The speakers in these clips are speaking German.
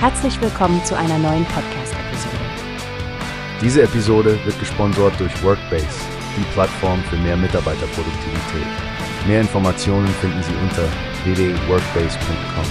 Herzlich willkommen zu einer neuen Podcast-Episode. Diese Episode wird gesponsert durch Workbase, die Plattform für mehr Mitarbeiterproduktivität. Mehr Informationen finden Sie unter www.workbase.com.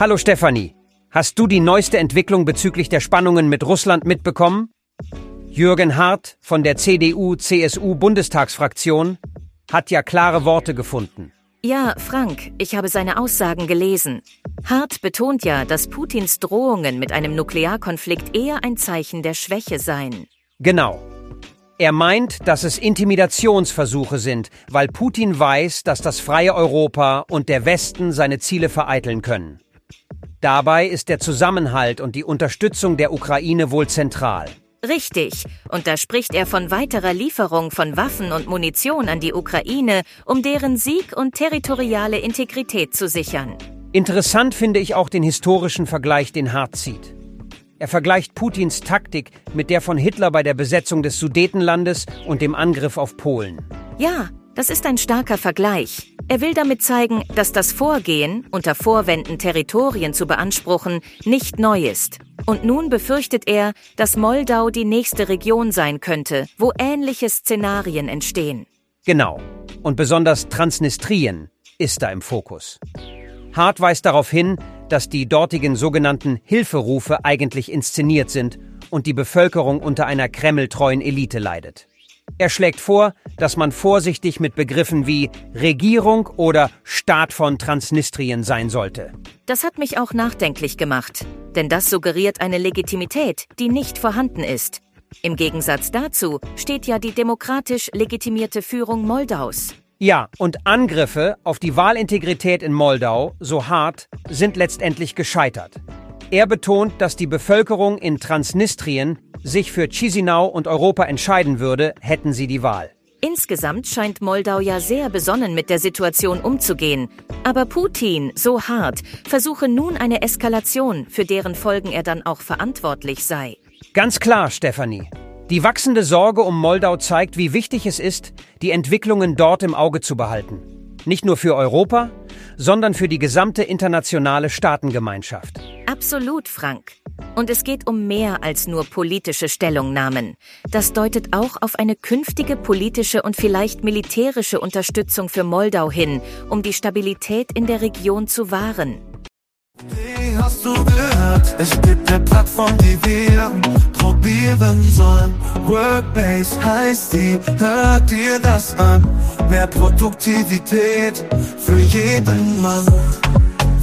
Hallo Stefanie, hast du die neueste Entwicklung bezüglich der Spannungen mit Russland mitbekommen? Jürgen Hart von der CDU-CSU-Bundestagsfraktion hat ja klare Worte gefunden. Ja, Frank, ich habe seine Aussagen gelesen. Hart betont ja, dass Putins Drohungen mit einem Nuklearkonflikt eher ein Zeichen der Schwäche seien. Genau. Er meint, dass es Intimidationsversuche sind, weil Putin weiß, dass das freie Europa und der Westen seine Ziele vereiteln können. Dabei ist der Zusammenhalt und die Unterstützung der Ukraine wohl zentral. Richtig. Und da spricht er von weiterer Lieferung von Waffen und Munition an die Ukraine, um deren Sieg und territoriale Integrität zu sichern. Interessant finde ich auch den historischen Vergleich, den Hart zieht. Er vergleicht Putins Taktik mit der von Hitler bei der Besetzung des Sudetenlandes und dem Angriff auf Polen. Ja, das ist ein starker Vergleich. Er will damit zeigen, dass das Vorgehen, unter Vorwänden Territorien zu beanspruchen, nicht neu ist. Und nun befürchtet er, dass Moldau die nächste Region sein könnte, wo ähnliche Szenarien entstehen. Genau. Und besonders Transnistrien ist da im Fokus. Hart weist darauf hin, dass die dortigen sogenannten Hilferufe eigentlich inszeniert sind und die Bevölkerung unter einer kremltreuen Elite leidet. Er schlägt vor, dass man vorsichtig mit Begriffen wie Regierung oder Staat von Transnistrien sein sollte. Das hat mich auch nachdenklich gemacht, denn das suggeriert eine Legitimität, die nicht vorhanden ist. Im Gegensatz dazu steht ja die demokratisch legitimierte Führung Moldaus. Ja, und Angriffe auf die Wahlintegrität in Moldau, so hart, sind letztendlich gescheitert. Er betont, dass die Bevölkerung in Transnistrien sich für Chisinau und Europa entscheiden würde, hätten sie die Wahl. Insgesamt scheint Moldau ja sehr besonnen mit der Situation umzugehen. Aber Putin, so hart, versuche nun eine Eskalation, für deren Folgen er dann auch verantwortlich sei. Ganz klar, Stefanie. Die wachsende Sorge um Moldau zeigt, wie wichtig es ist, die Entwicklungen dort im Auge zu behalten. Nicht nur für Europa, sondern für die gesamte internationale Staatengemeinschaft. Absolut, Frank. Und es geht um mehr als nur politische Stellungnahmen. Das deutet auch auf eine künftige politische und vielleicht militärische Unterstützung für Moldau hin, um die Stabilität in der Region zu wahren. Wie hast du gehört? Es gibt eine Plattform, die wir probieren sollen. Workbase heißt die, hört dir das an. Mehr Produktivität für jeden Mann.